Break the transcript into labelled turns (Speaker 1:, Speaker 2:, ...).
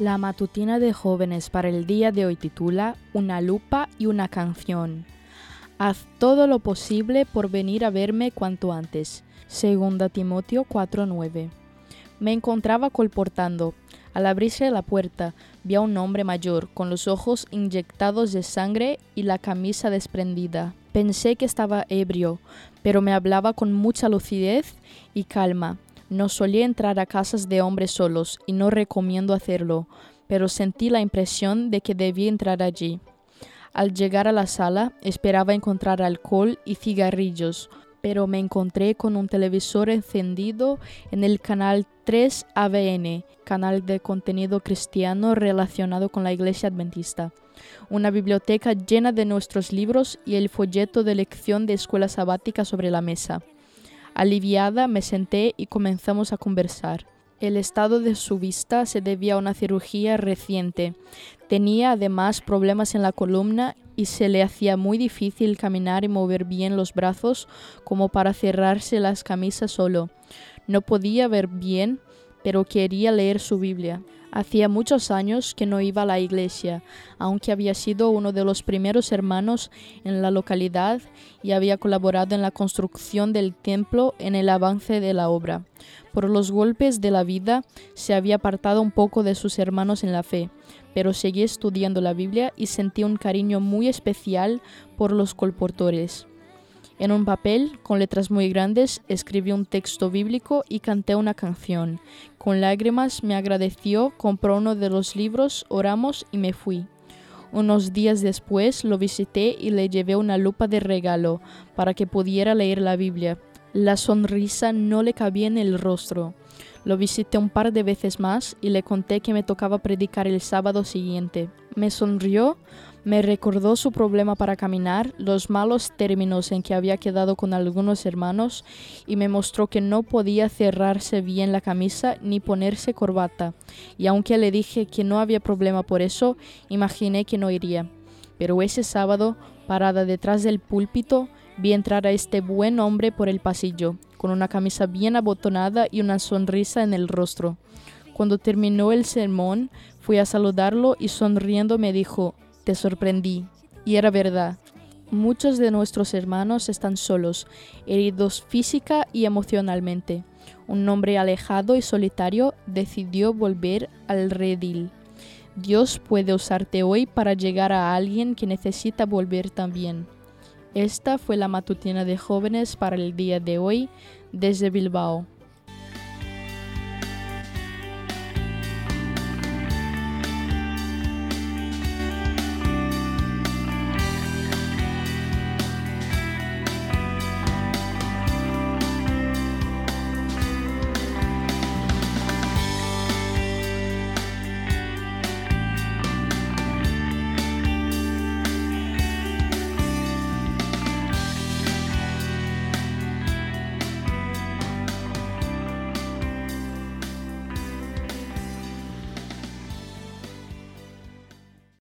Speaker 1: La matutina de jóvenes para el día de hoy titula Una lupa y una canción. Haz todo lo posible por venir a verme cuanto antes. Segunda Timoteo 4:9. Me encontraba colportando. Al abrirse la puerta, vi a un hombre mayor, con los ojos inyectados de sangre y la camisa desprendida. Pensé que estaba ebrio, pero me hablaba con mucha lucidez y calma. No solía entrar a casas de hombres solos y no recomiendo hacerlo, pero sentí la impresión de que debía entrar allí. Al llegar a la sala esperaba encontrar alcohol y cigarrillos, pero me encontré con un televisor encendido en el canal 3 ABN, canal de contenido cristiano relacionado con la iglesia adventista, una biblioteca llena de nuestros libros y el folleto de lección de escuela sabática sobre la mesa. Aliviada me senté y comenzamos a conversar. El estado de su vista se debía a una cirugía reciente. Tenía además problemas en la columna y se le hacía muy difícil caminar y mover bien los brazos como para cerrarse las camisas solo. No podía ver bien, pero quería leer su Biblia. Hacía muchos años que no iba a la iglesia, aunque había sido uno de los primeros hermanos en la localidad y había colaborado en la construcción del templo en el avance de la obra. Por los golpes de la vida se había apartado un poco de sus hermanos en la fe, pero seguía estudiando la Biblia y sentía un cariño muy especial por los colportores. En un papel, con letras muy grandes, escribí un texto bíblico y canté una canción. Con lágrimas me agradeció, compró uno de los libros, oramos y me fui. Unos días después lo visité y le llevé una lupa de regalo para que pudiera leer la Biblia. La sonrisa no le cabía en el rostro. Lo visité un par de veces más y le conté que me tocaba predicar el sábado siguiente. Me sonrió, me recordó su problema para caminar, los malos términos en que había quedado con algunos hermanos y me mostró que no podía cerrarse bien la camisa ni ponerse corbata. Y aunque le dije que no había problema por eso, imaginé que no iría. Pero ese sábado, parada detrás del púlpito, vi entrar a este buen hombre por el pasillo, con una camisa bien abotonada y una sonrisa en el rostro. Cuando terminó el sermón, fui a saludarlo y sonriendo me dijo, te sorprendí. Y era verdad. Muchos de nuestros hermanos están solos, heridos física y emocionalmente. Un hombre alejado y solitario decidió volver al redil. Dios puede usarte hoy para llegar a alguien que necesita volver también. Esta fue la matutina de jóvenes para el día de hoy desde Bilbao.